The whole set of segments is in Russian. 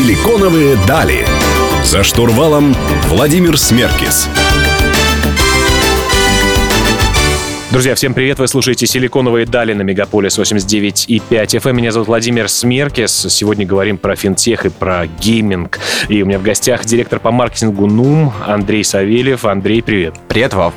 Силиконовые дали. За штурвалом Владимир Смеркис. Друзья, всем привет! Вы слушаете «Силиконовые дали» на Мегаполис 89.5 FM. Меня зовут Владимир Смеркис. Сегодня говорим про финтех и про гейминг. И у меня в гостях директор по маркетингу NUUM Андрей Савельев. Андрей, привет! Привет, Вов!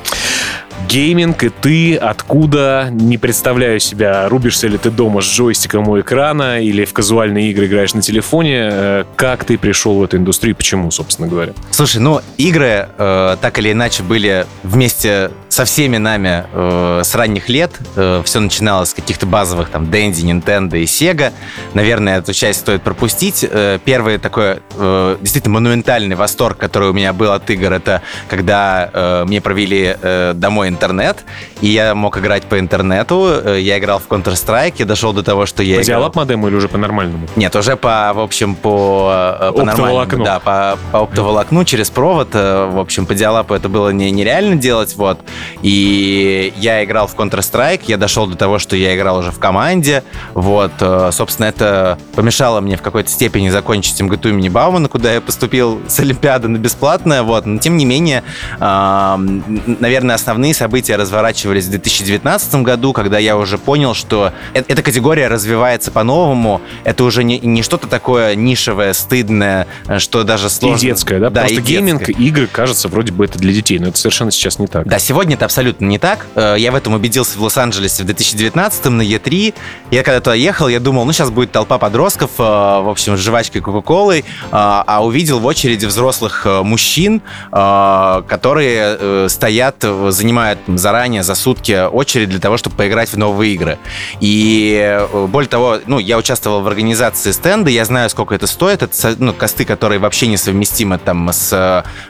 Гейминг, и ты откуда, не представляю себя, рубишься ли ты дома с джойстиком у экрана или в казуальные игры играешь на телефоне. Э, как ты пришел в эту индустрию, почему, собственно говоря? Слушай, ну, игры э, так или иначе были вместе со всеми нами э, с ранних лет. Э, все начиналось с каких-то базовых там Dendy, Nintendo и Sega. Наверное, эту часть стоит пропустить. Э, первый такой э, действительно монументальный восторг, который у меня был от игр, это когда э, мне провели э, домой интернет, и я мог играть по интернету. Э, я играл в Counter-Strike, я дошел до того, что я по играл... По модему или уже по нормальному? Нет, уже по, в общем, по, э, по нормальному. Да, по, по оптоволокну через провод. Э, в общем, по диалапу это было не, нереально делать, вот. И я играл в Counter-Strike, я дошел до того, что я играл уже в команде, вот. Собственно, это помешало мне в какой-то степени закончить МГТУ имени Баумана, куда я поступил с Олимпиады на бесплатное, вот. Но, тем не менее, наверное, основные события разворачивались в 2019 году, когда я уже понял, что э эта категория развивается по-новому. Это уже не, не что-то такое нишевое, стыдное, э, что даже сложно. И детское, да? да Просто гейминг, детское. игры, кажется, вроде бы это для детей, но это совершенно сейчас не так. Да, сегодня это абсолютно не так. Э, я в этом убедился в Лос-Анджелесе в 2019 на Е3. Я когда туда ехал, я думал, ну сейчас будет толпа подростков, э, в общем, с жвачкой Кока-Колой, а увидел в очереди взрослых мужчин, которые стоят, занимают занимает заранее за сутки очередь для того, чтобы поиграть в новые игры. И э, более того, ну, я участвовал в организации стенда, я знаю, сколько это стоит. Это ну, косты, которые вообще несовместимы там с...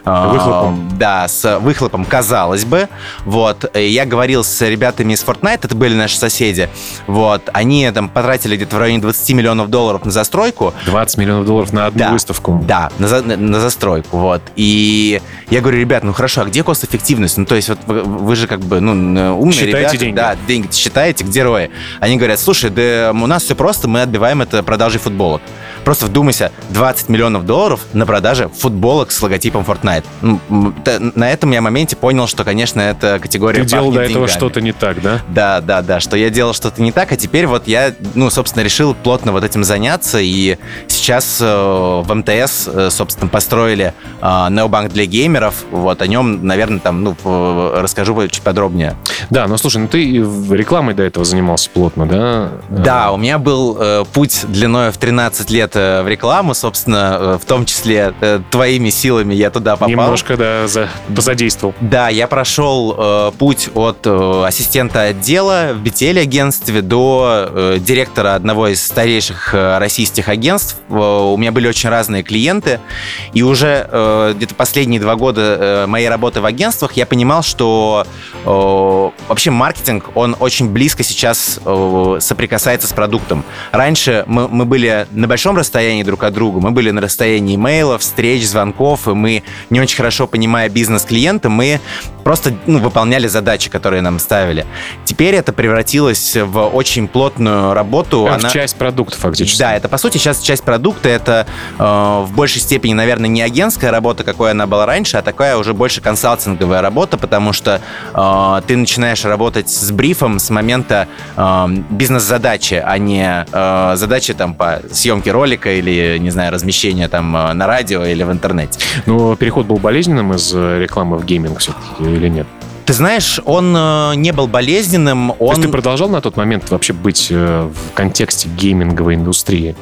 Э, выхлопом. Да, с выхлопом, казалось бы. Вот. Я говорил с ребятами из Fortnite, это были наши соседи. Вот. Они там потратили где-то в районе 20 миллионов долларов на застройку. 20 миллионов долларов на одну да, выставку. Да, на, за, на застройку. Вот. И я говорю, ребят, ну хорошо, а где кост-эффективность? Ну, то есть вот вы, же как бы, ну, умные Считайте ребята. деньги. Да, деньги считаете, где рои? Они говорят, слушай, да у нас все просто, мы отбиваем это продажей футболок. Просто вдумайся, 20 миллионов долларов на продаже футболок с логотипом Fortnite. На этом я моменте понял, что, конечно, эта категория Ты делал до этого что-то не так, да? Да, да, да, что я делал что-то не так, а теперь вот я, ну, собственно, решил плотно вот этим заняться, и сейчас э, в МТС, э, собственно, построили э, необанк для геймеров, вот о нем, наверное, там, ну, расскажу чуть подробнее. Да, ну, слушай, ну ты рекламой до этого занимался плотно, да? Да, у меня был э, путь длиной в 13 лет Э, в рекламу, собственно, э, в том числе э, твоими силами я туда попал. Немножко, да, за, позадействовал. Да, я прошел э, путь от э, ассистента отдела в BTL-агентстве до э, директора одного из старейших э, российских агентств. Э, у меня были очень разные клиенты, и уже э, где-то последние два года э, моей работы в агентствах я понимал, что э, вообще маркетинг, он очень близко сейчас э, соприкасается с продуктом. Раньше мы, мы были на большом расстоянии друг от друга. Мы были на расстоянии имейлов, встреч, звонков, и мы, не очень хорошо понимая бизнес клиента, мы просто ну, выполняли задачи, которые нам ставили. Теперь это превратилось в очень плотную работу. Как Она... часть продукта, фактически. Да, это, по сути, сейчас часть продукта. Это э, в большей степени, наверное, не агентская работа, какой она была раньше, а такая уже больше консалтинговая работа, потому что э, ты начинаешь работать с брифом с момента э, бизнес-задачи, а не э, задачи там по съемке ролика или, не знаю, размещения там э, на радио или в интернете. Но переход был болезненным из э, рекламы в гейминг все-таки или нет? Ты знаешь, он э, не был болезненным. Он... То есть ты продолжал на тот момент вообще быть в контексте гейминговой индустрии?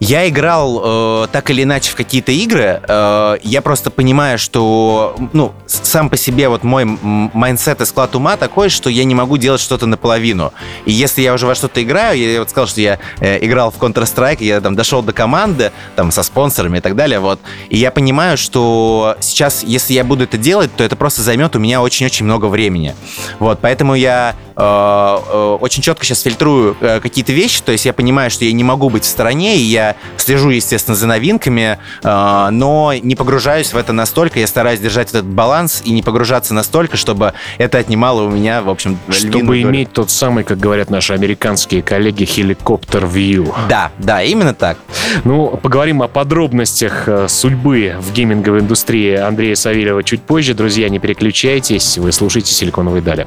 Я играл э, так или иначе в какие-то игры. Э, я просто понимаю, что ну, сам по себе вот мой mindset и склад ума такой, что я не могу делать что-то наполовину. И если я уже во что-то играю, я вот сказал, что я э, играл в Counter-Strike, я там дошел до команды, там со спонсорами и так далее, вот. И я понимаю, что сейчас, если я буду это делать, то это просто займет у меня очень-очень много времени. Вот, поэтому я э, э, очень четко сейчас фильтрую э, какие-то вещи, то есть я понимаю, что я не могу быть в стороне, и я я слежу, естественно, за новинками, э, но не погружаюсь в это настолько. Я стараюсь держать этот баланс и не погружаться настолько, чтобы это отнимало у меня, в общем, Чтобы иметь тот самый, как говорят наши американские коллеги, хеликоптер вью. Да, да, именно так. Ну, поговорим о подробностях э, судьбы в гейминговой индустрии Андрея Савельева чуть позже. Друзья, не переключайтесь, вы слушаете «Силиконовые дали».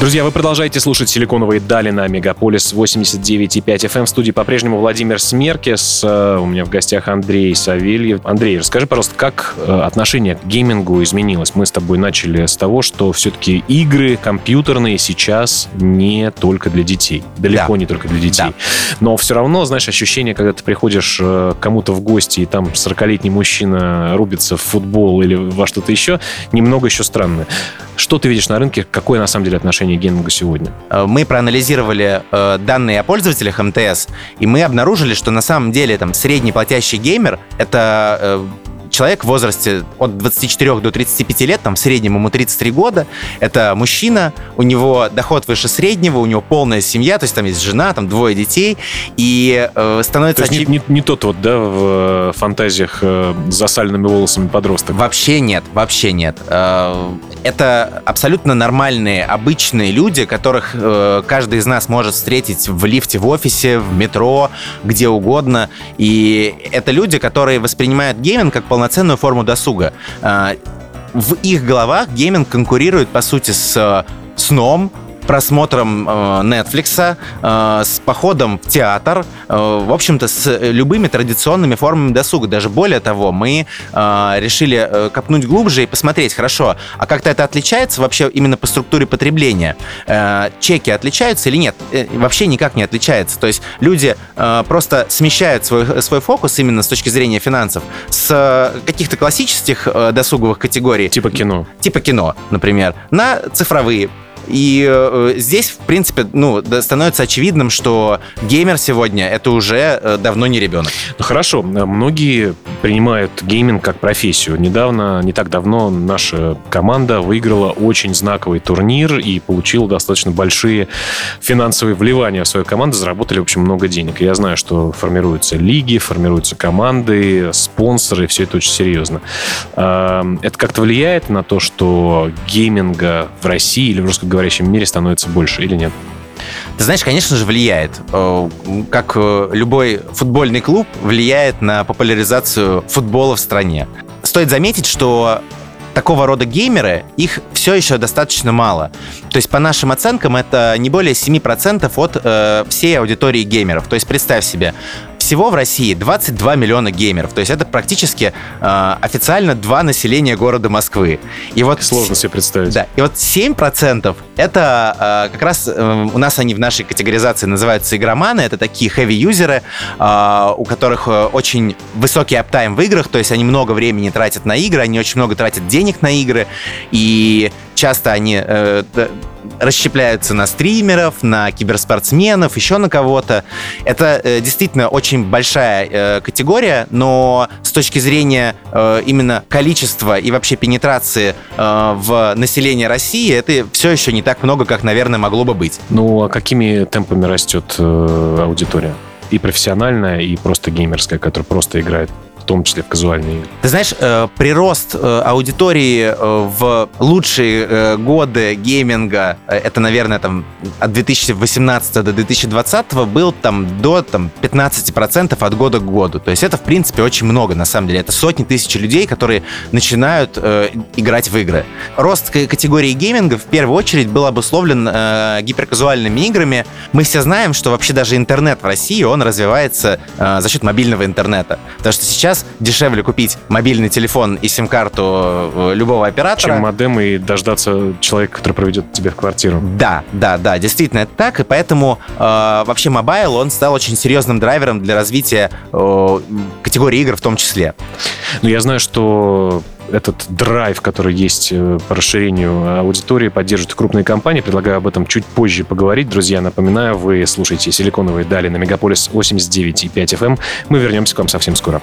Друзья, вы продолжаете слушать «Силиконовые дали» на Мегаполис 89,5 FM. Эм. В студии по-прежнему Владимир Смеркис. Э, у меня в гостях Андрей Савельев. Андрей, расскажи, пожалуйста, как э, отношение к геймингу изменилось? Мы с тобой начали с того, что все-таки игры компьютерные сейчас не только для детей. Далеко Да. не только для детей. Да. Но все равно, знаешь, ощущение, когда ты приходишь э, к кому-то в гости, и там 40-летний мужчина рубится в футбол или во что-то еще, немного еще странное. Что ты видишь на рынке? Какое на самом деле отношение к геймингу сегодня? Э, Мы проанализировали э, данные о пользователях МТС, и мы обнаружили, что на самом деле там средний платящий геймер — это э, человек в возрасте от 24 до 35 лет, там в среднем ему 33 года. Это мужчина, у него доход выше среднего, у него полная семья, то есть там есть жена, там двое детей, и э, То становится есть не, очевид- не- не тот вот, да, в э, фантазиях э, с засаленными волосами подросток. Вообще нет, вообще нет. Э, Это абсолютно нормальные, обычные люди, которых э, каждый из нас может встретить в лифте в офисе, в метро, где угодно. И это люди, которые воспринимают гейминг как полноценную форму досуга. Э, В их головах гейминг конкурирует, по сути, с э, сном, просмотром э, Netflix, э, с походом в театр, э, в общем-то, с любыми традиционными формами досуга. Даже более того, мы э, решили копнуть глубже и посмотреть, хорошо, а как-то это отличается вообще именно по структуре потребления? Э, чеки отличаются или нет? Э, вообще никак не отличается. То есть люди э, просто смещают свой, свой фокус именно с точки зрения финансов с каких-то классических э, досуговых категорий, Типа кино. типа кино, например, на цифровые. И э, здесь, в принципе, ну, становится очевидным, что геймер сегодня это уже э, давно не ребенок. Ну хорошо, э, многие принимают гейминг как профессию. Недавно, не так давно наша команда выиграла очень знаковый турнир и получила достаточно большие финансовые вливания в свою команду, заработали, в общем, много денег. Я знаю, что формируются лиги, формируются команды, спонсоры, все это очень серьезно. А, Это как-то влияет на то, что гейминга в России или в русскоговорящем мире становится больше или нет? Ты знаешь, конечно же, влияет. Э, Как э, любой футбольный клуб влияет на популяризацию футбола в стране. Стоит заметить, что такого рода геймеры, их все еще достаточно мало. То есть, по нашим оценкам, это не более 7% от э, всей аудитории геймеров. То есть, представь себе, всего в России 22 миллиона геймеров. То есть, это практически э, официально два населения города Москвы. И вот Сложно себе представить. да, и вот 7% это э, как раз э, у нас они в нашей категоризации называются игроманы, это такие хэви-юзеры, э, у которых э, очень высокий аптайм в играх, то есть они много времени тратят на игры, они очень много тратят денег на игры, и часто они э, расщепляются на стримеров, на киберспортсменов, еще на кого-то. Это э, действительно очень большая э, категория, но с точки зрения э, именно количества и вообще пенетрации э, в население России, это все еще не так много, как, наверное, могло бы быть. Ну, а какими темпами растет э, аудитория? И профессиональная, и просто геймерская, которая просто играет, том числе в казуальные игры. Ты знаешь, э, прирост э, аудитории э, в лучшие годы гейминга, это, наверное, там от 2018 до 2020 был там до там, 15% от года к году. То есть это, в принципе, очень много, на самом деле. Это сотни тысяч людей, которые начинают играть в игры. Рост категории гейминга в первую очередь был обусловлен э, гиперказуальными играми. Мы все знаем, что вообще даже интернет в России, он развивается за счет мобильного интернета. Потому что сейчас дешевле купить мобильный телефон и сим-карту э, любого оператора. Чем модем и дождаться человека, который проведет тебя в квартиру. Да, да, да, действительно это так, и поэтому э, вообще mobile, он стал очень серьезным драйвером для развития э, категории игр в том числе. Но я знаю, что этот драйв, который есть э, по расширению аудитории, поддерживают крупные компании. Предлагаю об этом чуть позже поговорить. Друзья, напоминаю, вы слушаете «Силиконовые дали» на Мегаполис 89,5 FM. Эм. Мы вернемся к вам совсем скоро.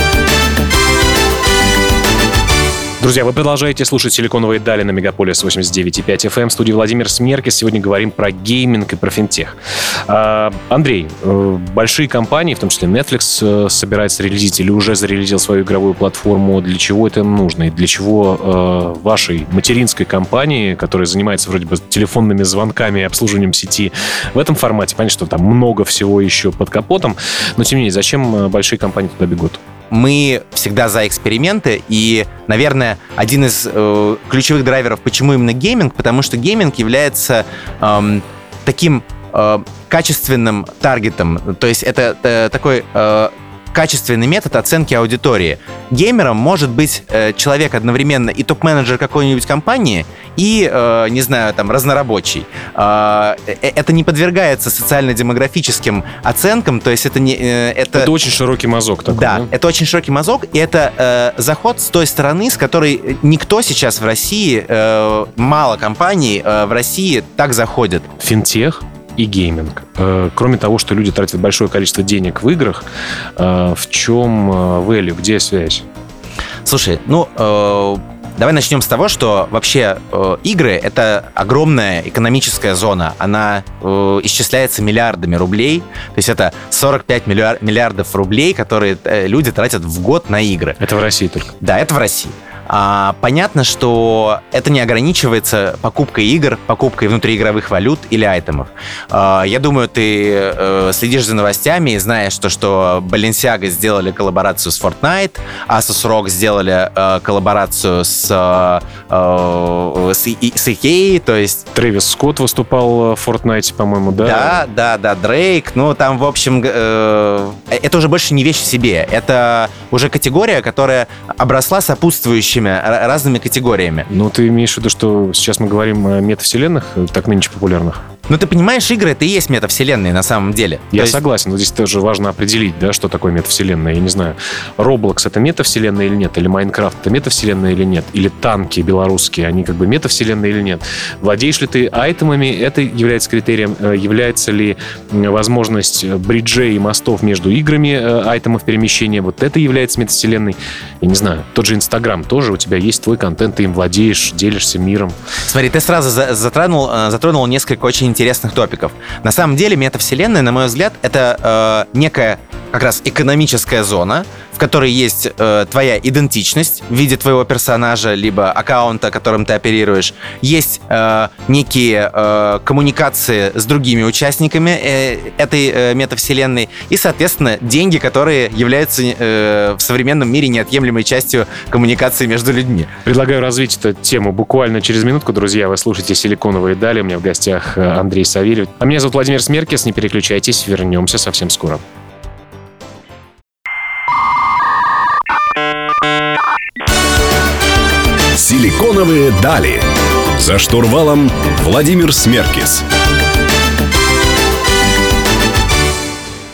Друзья, вы продолжаете слушать «Силиконовые дали» на Мегаполис 89,5 FM. В студии Владимир Смеркис. Сегодня говорим про гейминг и про финтех. А, Андрей, э, большие компании, в том числе Netflix, э, собирается релизить или уже зарелизил свою игровую платформу. Для чего это нужно? И для чего э, вашей материнской компании, которая занимается вроде бы телефонными звонками и обслуживанием сети, в этом формате, понятно, что там много всего еще под капотом, но тем не менее, зачем большие компании туда бегут? Мы всегда за эксперименты, и, наверное, один из э, ключевых драйверов, почему именно гейминг, потому что гейминг является э, таким э, качественным таргетом, то есть это э, такой э, качественный метод оценки аудитории. Геймером может быть э, человек одновременно и топ-менеджер какой-нибудь компании, и, э, не знаю, там, разнорабочий. А, э, это не подвергается социально-демографическим оценкам, то есть это не... Э, это... это очень широкий мазок такой, да, да, это очень широкий мазок, и это э, заход с той стороны, с которой никто сейчас в России, э, мало компаний э, в России так заходит. Финтех? И гейминг. Э, кроме того, что люди тратят большое количество денег в играх, э, в чем э, value, где связь? Слушай, ну, Давай начнем с того, что вообще э, игры — это огромная экономическая зона. Она э, исчисляется миллиардами рублей. То есть это 45 миллиар- миллиардов рублей, которые э, люди тратят в год на игры. Это в России только? Да, это в России. А, понятно, что это не ограничивается покупкой игр, покупкой внутриигровых валют или айтемов. А, я думаю, ты э, следишь за новостями и знаешь, то, что Balenciaga сделали коллаборацию с Fortnite, Asus ROG сделали э, коллаборацию с, э, с, с EA, то есть... Трэвис Скотт выступал в Fortnite, по-моему, да? Да, да, да, Дрейк. Ну, там, в общем, э, это уже больше не вещь в себе. Это уже категория, которая обросла сопутствующими прочими разными категориями. Ну, ты имеешь в виду, что сейчас мы говорим о метавселенных, так нынче популярных? Ну, ты понимаешь, игры это и есть метавселенные на самом деле. Я есть... согласен, но здесь тоже важно определить, да, что такое метавселенная. Я не знаю, Roblox это метавселенная или нет, или Minecraft это метавселенная или нет, или танки белорусские, они как бы метавселенные или нет. Владеешь ли ты айтемами, это является критерием. Э, является ли возможность бриджей и мостов между играми э, айтемов перемещения, вот это является метавселенной. Я не знаю, тот же Инстаграм тоже, у тебя есть твой контент, ты им владеешь, делишься миром. Смотри, ты сразу затронул, э, затронул несколько очень интересных топиков. На самом деле метавселенная, на мой взгляд, это э, некая как раз экономическая зона, в которой есть э, твоя идентичность в виде твоего персонажа, либо аккаунта, которым ты оперируешь. Есть э, некие э, коммуникации с другими участниками э, этой э, метавселенной и, соответственно, деньги, которые являются э, в современном мире неотъемлемой частью коммуникации между людьми. Предлагаю развить эту тему буквально через минутку, друзья. Вы слушаете «Силиконовые дали». У меня в гостях э, Андрей Савельев. А меня зовут Владимир Смеркис. Не переключайтесь, вернемся совсем скоро. Силиконовые дали. За штурвалом Владимир Смеркис.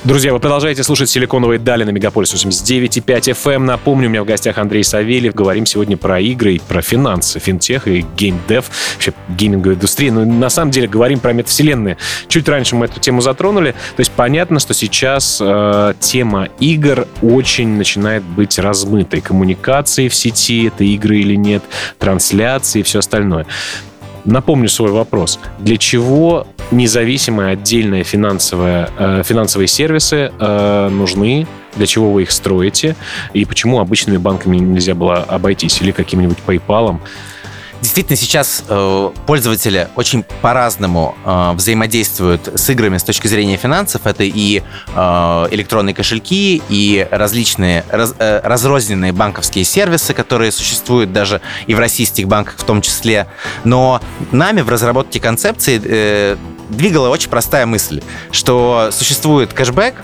Друзья, вы продолжаете слушать «Силиконовые дали» на Мегаполис 89,5 FM. Эм. Напомню, у меня в гостях Андрей Савельев. Говорим сегодня про игры, и про финансы, финтех и геймдев, вообще гейминговую индустрию. Но на самом деле говорим про метавселенные. Чуть раньше мы эту тему затронули. То есть понятно, что сейчас э, тема игр очень начинает быть размытой. Коммуникации в сети, это игры или нет, трансляции и все остальное. Напомню свой вопрос. Для чего независимые отдельные финансовые, э, финансовые сервисы э, нужны? Для чего вы их строите? И почему обычными банками нельзя было обойтись? Или каким-нибудь PayPal? Действительно, сейчас э, пользователи очень по-разному э, взаимодействуют с играми с точки зрения финансов. Это и э, электронные кошельки, и различные раз, э, разрозненные банковские сервисы, которые существуют даже и в российских банках в том числе. Но нами в разработке концепции э, двигала очень простая мысль, что существует кэшбэк,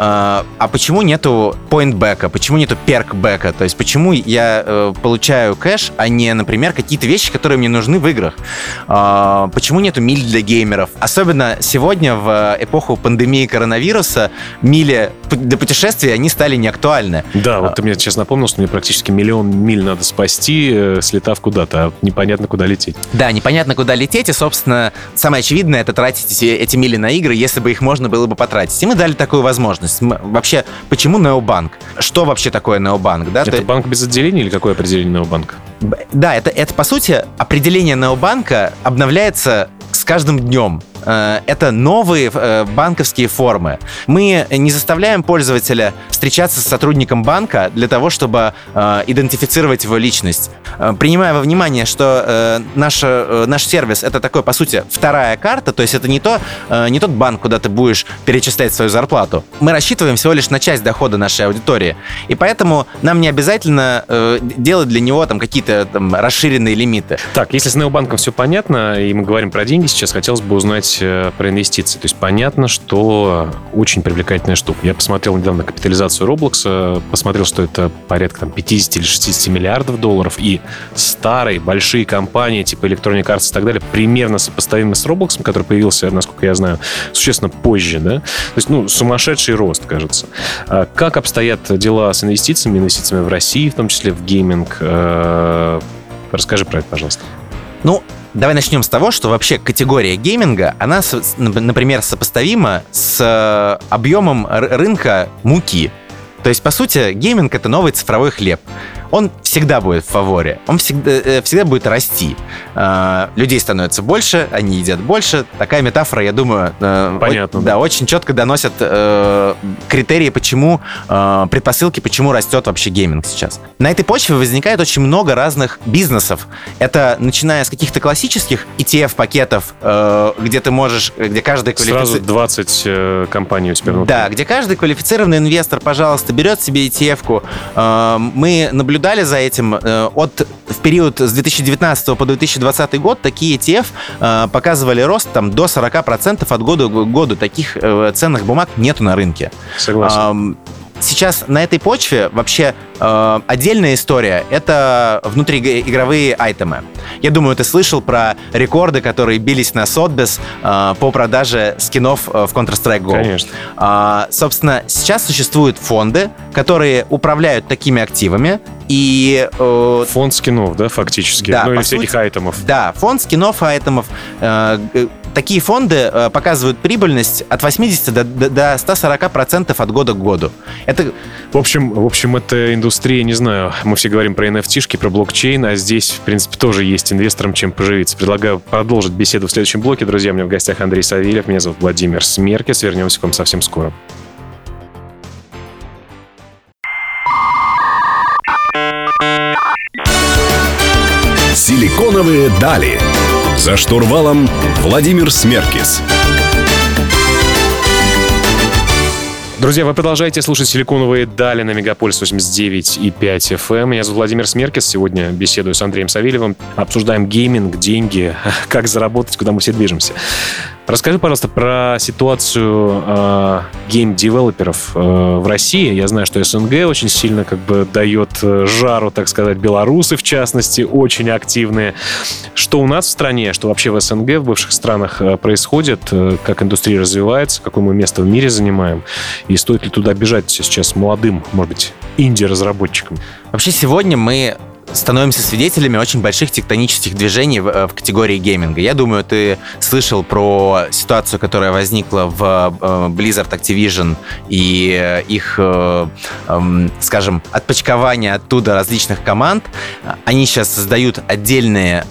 а, а почему нету поинтбека, почему нету перкбека, то есть почему я э, получаю кэш, а не, например, какие-то вещи, которые мне нужны в играх. А, почему нету миль для геймеров? Особенно сегодня, в эпоху пандемии коронавируса, мили для путешествий, они стали неактуальны. Да, вот ты мне сейчас напомнил, что мне практически миллион миль надо спасти, э, слетав куда-то, а непонятно, куда лететь. Да, непонятно, куда лететь, и, собственно, самое очевидное — это тратить эти, эти мили на игры, если бы их можно было бы потратить. И мы дали такую возможность. Вообще, почему необанк? Что вообще такое необанк? Да? Это Ты... банк без отделения или какое определение необанка? Да, это, это, по сути, определение необанка обновляется каждым днем. Э, это новые э, банковские формы. Мы не заставляем пользователя встречаться с сотрудником банка для того, чтобы э, идентифицировать его личность. Принимая во внимание, что наш, наш сервис это такой, по сути, вторая карта, то есть это не, то, не тот банк, куда ты будешь перечислять свою зарплату. Мы рассчитываем всего лишь на часть дохода нашей аудитории. И поэтому нам не обязательно делать для него там какие-то там, расширенные лимиты. Так, если с Необанком все понятно, и мы говорим про деньги, сейчас хотелось бы узнать Э, про инвестиции. То есть понятно, что очень привлекательная штука. Я посмотрел недавно капитализацию Roblox, посмотрел, что это порядка там, 50 или 60 миллиардов долларов, и старые большие компании типа Electronic Arts и так далее примерно сопоставимы с Roblox, который появился, насколько я знаю, существенно позже, да? То есть, ну, сумасшедший рост, кажется. А как обстоят дела с инвестициями, инвестициями в России, в том числе в гейминг? Э, расскажи про это, пожалуйста. Ну, Давай начнем с того, что вообще категория гейминга, она, например, сопоставима с э, объемом рынка муки. То есть, по сути, гейминг — это новый цифровой хлеб он всегда будет в фаворе, он всегда, э, всегда будет расти. А, людей становится больше, они едят больше. Такая метафора, я думаю, э, Понятно, о, да. да, очень четко доносят э, критерии, почему, э, предпосылки, почему растет вообще гейминг сейчас. На этой почве возникает очень много разных бизнесов. Это начиная с каких-то классических ETF-пакетов, э, где ты можешь, где каждый квалифицированный... Сразу 20 э, компаний у тебя внутри. Да, где каждый квалифицированный инвестор, пожалуйста, берет себе ETF-ку. Э, мы наблюдаем наблюдали за этим. Э, от, в период с 2019 по 2020 год такие ETF э, показывали рост там, до 40% от года к году. Таких э, ценных бумаг нету на рынке. Согласен. Сейчас на этой почве вообще э, отдельная история — это внутриигровые айтемы. Я думаю, ты слышал про рекорды, которые бились на Sotheby's э, по продаже скинов в Counter-Strike Go. Конечно. Э, собственно, сейчас существуют фонды, которые управляют такими активами, и... Э, фонд скинов, да, фактически? Да, ну или всяких айтемов. Да, фонд скинов, айтемов. Э, такие фонды э, показывают прибыльность от 80 до, до, до 140% от года к году. Это... В общем, в общем, это индустрия, не знаю, мы все говорим про NFT-шки, про блокчейн, а здесь, в принципе, тоже есть инвесторам чем поживиться. Предлагаю продолжить беседу в следующем блоке. Друзья, у меня в гостях Андрей Савельев, меня зовут Владимир Смеркес. Вернемся к вам совсем скоро. Силиконовые дали. За штурвалом Владимир Смеркис. Друзья, вы продолжаете слушать «Силиконовые дали» на Мегаполис 89 и 5 FM. Меня зовут Владимир Смеркис. Сегодня беседую с Андреем Савельевым. Обсуждаем гейминг, деньги, как заработать, куда мы все движемся. Расскажи, пожалуйста, про ситуацию э, гейм-девелоперов э, в России. Я знаю, что СНГ очень сильно как бы дает э, жару, так сказать, белорусы, в частности, очень активные. Что у нас в стране, что вообще в СНГ, в бывших странах э, происходит, э, как индустрия развивается, какое мы место в мире занимаем, и стоит ли туда бежать сейчас молодым, может быть, инди-разработчикам? Вообще сегодня мы становимся свидетелями очень больших тектонических движений в, э, в категории гейминга. Я думаю, ты слышал про ситуацию, которая возникла в э, Blizzard Activision и э, их, эм, скажем, отпочкование оттуда различных команд. Они сейчас создают отдельные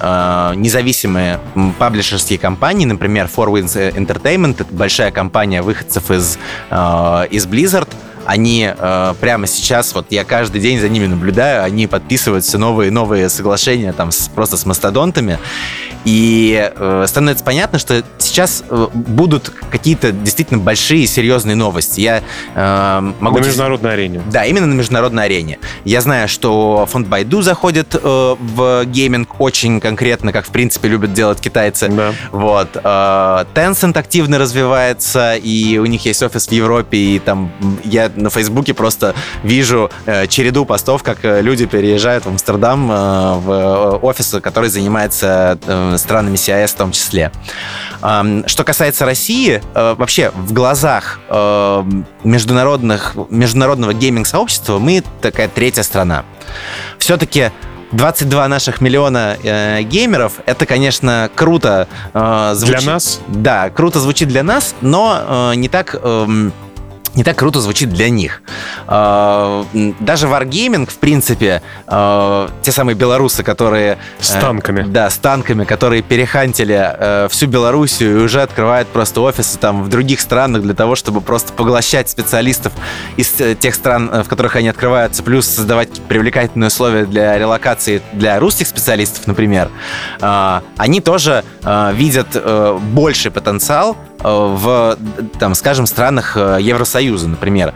независимые паблишерские компании, например, Four Winds Entertainment, это большая компания выходцев из, из Blizzard, они э, прямо сейчас, вот я каждый день за ними наблюдаю, они подписывают все новые и новые соглашения там с, просто с мастодонтами. И э, становится понятно, что сейчас э, будут какие-то действительно большие серьезные новости. Я э, могу... На международной арене. Да, именно на международной арене. Я знаю, что фонд Байду заходит э, в гейминг очень конкретно, как в принципе любят делать китайцы. Да. Вот. Э, Tencent активно развивается, и у них есть офис в Европе, и там я на Фейсбуке просто вижу э, череду постов, как э, люди переезжают в Амстердам э, в э, офис, который занимается э, странами CIS в том числе. Что касается России, э, вообще в глазах э, международных, международного гейминг-сообщества мы такая третья страна. Все-таки 22 наших миллиона э, геймеров, это, конечно, круто э, звучит. Для нас? Да, круто звучит для нас, но э, не так... Э, не так круто звучит для них. А, даже Wargaming, в принципе, а, те самые белорусы, которые... Э, с танками. Да, с танками, которые перехантили э, всю Белоруссию и уже открывают просто офисы там в других странах для того, чтобы просто поглощать специалистов из э, тех стран, в которых они открываются, плюс создавать привлекательные условия для релокации для русских специалистов, например. А, они тоже видят больший потенциал в, там, скажем, странах Евросоюза, например.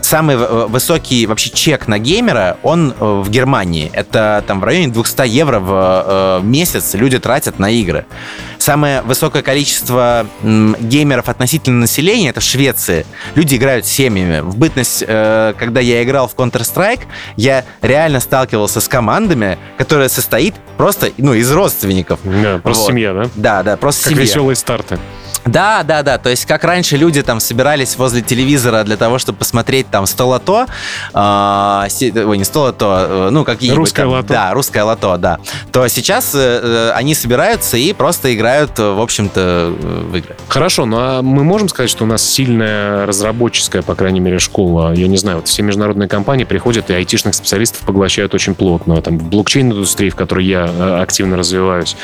Самый высокий вообще чек на геймера, он в Германии. Это там в районе 200 евро в месяц люди тратят на игры. Самое высокое количество геймеров относительно населения это в Швеции. Люди играют семьями. В бытность, э, когда я играл в Counter-Strike, я реально сталкивался с командами, которые состоит просто ну, из родственников. Да, просто вот. семья, да? Да, да, просто как семья. веселые старты. Да, да, да. То есть, как раньше люди там собирались возле телевизора для того, чтобы посмотреть там 100 лото. Э, ой, не 100 лото, э, ну, какие-нибудь. Русское там, лото. Да, русское лото, да. То сейчас э, э они собираются и просто играют, в общем-то, в игры. Хорошо, ну а мы можем сказать, что у нас сильная разработческая, по крайней мере, школа. Я не знаю, вот все международные компании приходят и айтишных специалистов поглощают очень плотно. Там в блокчейн-индустрии, в которой я э, активно развиваюсь,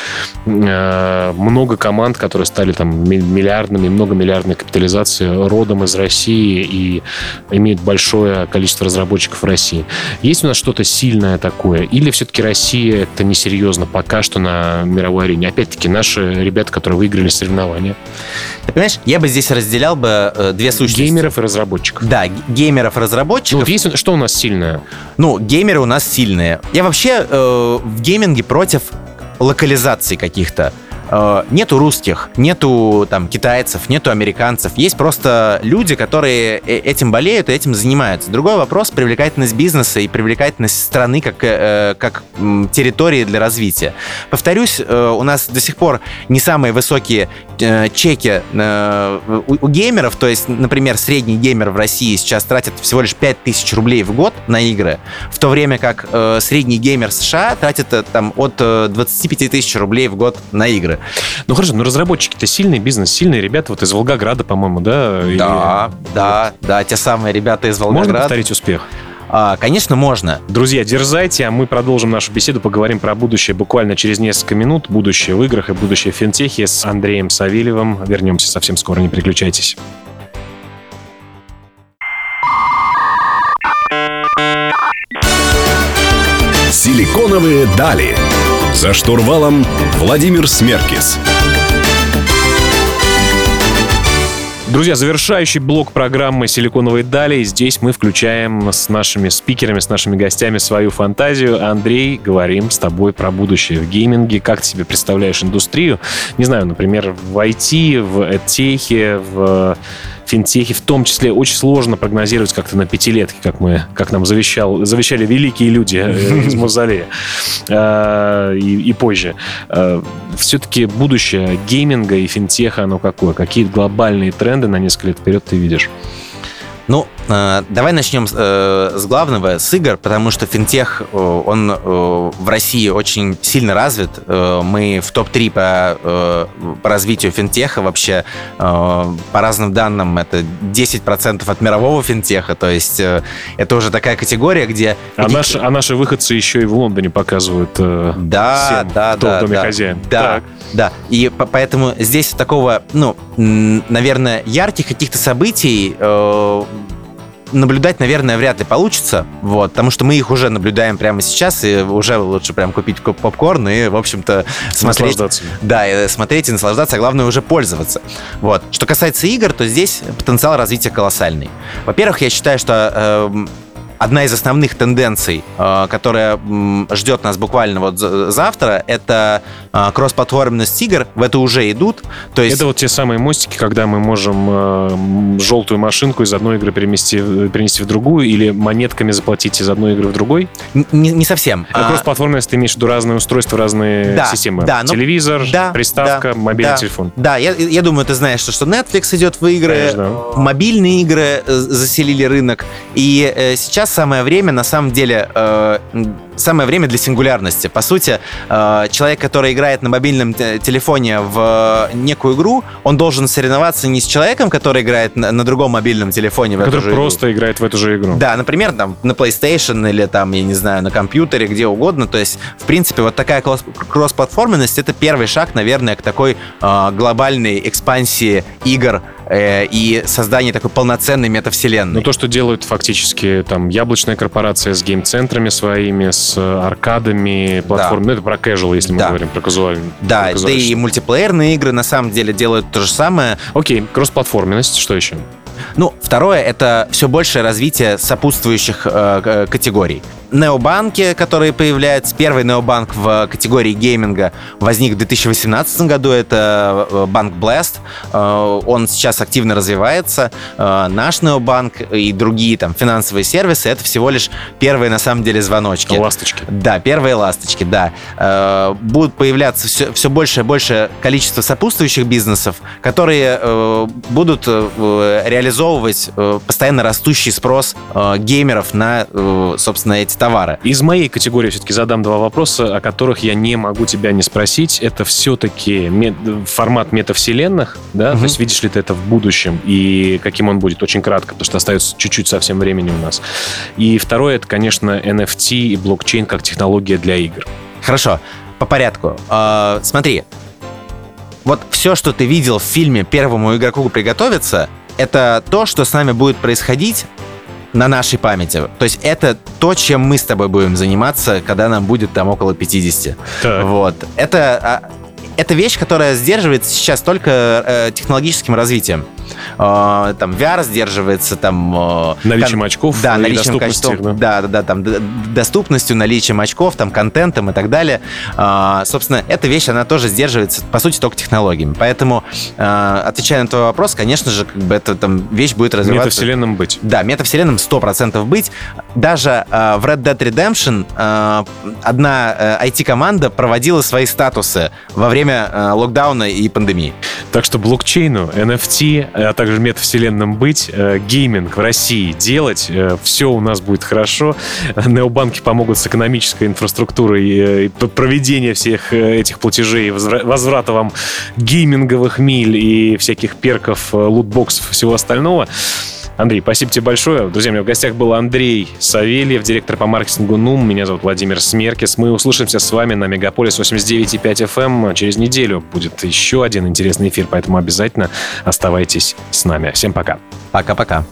много команд, которые стали там миллиардными, многомиллиардной капитализации родом из России и имеют большое количество разработчиков в России. Есть у нас что-то сильное такое? Или все-таки Россия это несерьезно пока что на мировой арене? Опять-таки, наши ребята, которые выиграли соревнования. Ты понимаешь, я бы здесь разделял бы э, две сущности. Геймеров и разработчиков. Да, геймеров и разработчиков. Ну, вот есть, что у нас сильное? Ну, геймеры у нас сильные. Я вообще э, в гейминге против локализации каких-то. Э, нету русских, нету там китайцев, нету американцев. Есть просто люди, которые э, этим болеют и этим занимаются. Другой вопрос — привлекательность бизнеса и привлекательность страны как, э, как территории для развития. Повторюсь, у нас до сих пор не самые высокие чеки у геймеров, то есть, например, средний геймер в России сейчас тратит всего лишь 5000 рублей в год на игры, в то время как средний геймер США тратит там от 25 тысяч рублей в год на игры. Ну хорошо, но разработчики-то сильный бизнес, сильные ребята вот из Волгограда, по-моему, да? Да, и... да, да, те самые ребята из Волгограда. Можно повторить успех? А, конечно, можно. Друзья, дерзайте, а мы продолжим нашу беседу, поговорим про будущее буквально через несколько минут. Будущее в играх и будущее в финтехе с Андреем Савельевым. Вернемся совсем скоро, не переключайтесь. Силиконовые дали. За штурвалом Владимир Смеркис. Друзья, завершающий блок программы «Силиконовые дали». Здесь мы включаем с нашими спикерами, с нашими гостями свою фантазию. Андрей, говорим с тобой про будущее в гейминге. Как ты себе представляешь индустрию? Не знаю, например, в IT, в EdTech, в финтехе в том числе очень сложно прогнозировать как-то на пятилетке, как мы, как нам завещал, завещали великие люди э, из Мавзолея э, и, и позже. Э, Все-таки будущее гейминга и финтеха, оно какое? Какие глобальные тренды на несколько лет вперед ты видишь? Ну, давай начнем э, с главного, с игр, потому что финтех, э, он в России очень сильно развит. Мы в топ-3 по, по развитию финтеха вообще. По разным данным, это 10% от мирового финтеха, то есть это уже такая категория, где... А, наши, а наши выходцы еще и в Лондоне показывают да, всем, да, кто да, в доме да, хозяин. Да, так. да. И поэтому здесь такого, ну, наверное, ярких каких-то событий наблюдать, наверное, вряд ли получится, вот, потому что мы их уже наблюдаем прямо сейчас, и уже лучше прям купить попкорн и, в общем-то, смотреть. Наслаждаться. Да, и смотреть и наслаждаться, а главное уже пользоваться. Вот. Что касается игр, то здесь потенциал развития колоссальный. Во-первых, я считаю, что э, одна из основных тенденций, э, которая ждет нас буквально вот завтра, это э, кроссплатформенность игр. В это уже идут. То есть... Это вот те самые мостики, когда мы можем э, желтую машинку из одной игры перенести, перенести в другую или монетками заплатить из одной игры в другой? Не, не совсем. А, кроссплатформенность ты имеешь в виду разные устройства, разные да, системы? Да, но... Телевизор, да, приставка, да, мобильный да, телефон? Да, я, я думаю, ты знаешь, что Netflix идет в игры, Конечно. мобильные игры заселили рынок. И сейчас самое время, на самом деле, э, самое время для сингулярности. По сути, э, человек, который играет на мобильном телефоне в некую игру, он должен соревноваться не с человеком, который играет на, на другом мобильном телефоне в который эту же просто игру. играет в эту же игру. Да, например, там на PlayStation или там, я не знаю, на компьютере, где угодно. То есть, в принципе, вот такая кроссплатформенность это первый шаг, наверное, к такой э, глобальной экспансии игр э, и создании такой полноценной метавселенной. Ну, то, что делают фактически там яблочная корпорация с гейм-центрами своими, с аркадами, платформами. Да. Ну, это про casual, если мы да. говорим про казуальный. Да, да и мультиплеерные игры на самом деле делают то же самое. Окей, кроссплатформенность, что еще? Ну, второе — это все большее развитие сопутствующих э, категорий необанки, которые появляются. Первый необанк в категории гейминга возник в 2018 году. Это э, банк Blast. Э, он сейчас активно развивается. Э, наш необанк и другие там финансовые сервисы — это всего лишь первые, на самом деле, звоночки. Ласточки. Да, первые ласточки, да. Будут появляться все, все больше и больше количество сопутствующих бизнесов, которые будут реализовывать постоянно растущий спрос геймеров на, собственно, эти товары. Из моей категории все-таки задам два вопроса, о которых я не могу тебя не спросить. Это все-таки мет... формат метавселенных, да? Угу. То есть видишь ли ты это в будущем и каким он будет? Очень кратко, потому что остается чуть-чуть совсем времени у нас. И второе, это, конечно, NFT и блокчейн как технология для игр. Хорошо, по порядку. Э, смотри, вот все, что ты видел в фильме «Первому игроку приготовиться», это то, что с нами будет происходить на нашей памяти. То есть это то, чем мы с тобой будем заниматься, когда нам будет там около 50. Так. Вот. Это, а, это вещь, которая сдерживается сейчас только э, технологическим развитием. Э, там VR сдерживается, там... Э, наличием кон... очков да, наличием очков, да. да, да, там доступностью, наличием очков, там контентом и так далее. Э, собственно, эта вещь, она тоже сдерживается, по сути, только технологиями. Поэтому, э, отвечая на твой вопрос, конечно же, как бы эта там вещь будет развиваться... Метавселенным быть. Да, метавселенным 100% быть. Даже э, в Red Dead Redemption э, одна э, IT-команда проводила свои статусы во время э, локдауна и пандемии. Так что блокчейну, NFT, а также метавселенным быть, э, гейминг в России делать, э, все у нас будет хорошо. Необанки помогут с экономической инфраструктурой и проведением всех этих платежей, возврата вам гейминговых миль и всяких перков, лутбоксов и всего остального. Андрей, спасибо тебе большое. Друзья, у меня в гостях был Андрей Савельев, директор по маркетингу НУМ. Меня зовут Владимир Смеркис. Мы услышимся с вами на Мегаполис 89.5 FM. Через неделю будет еще один интересный эфир, поэтому обязательно оставайтесь с нами. Всем пока. Пока-пока.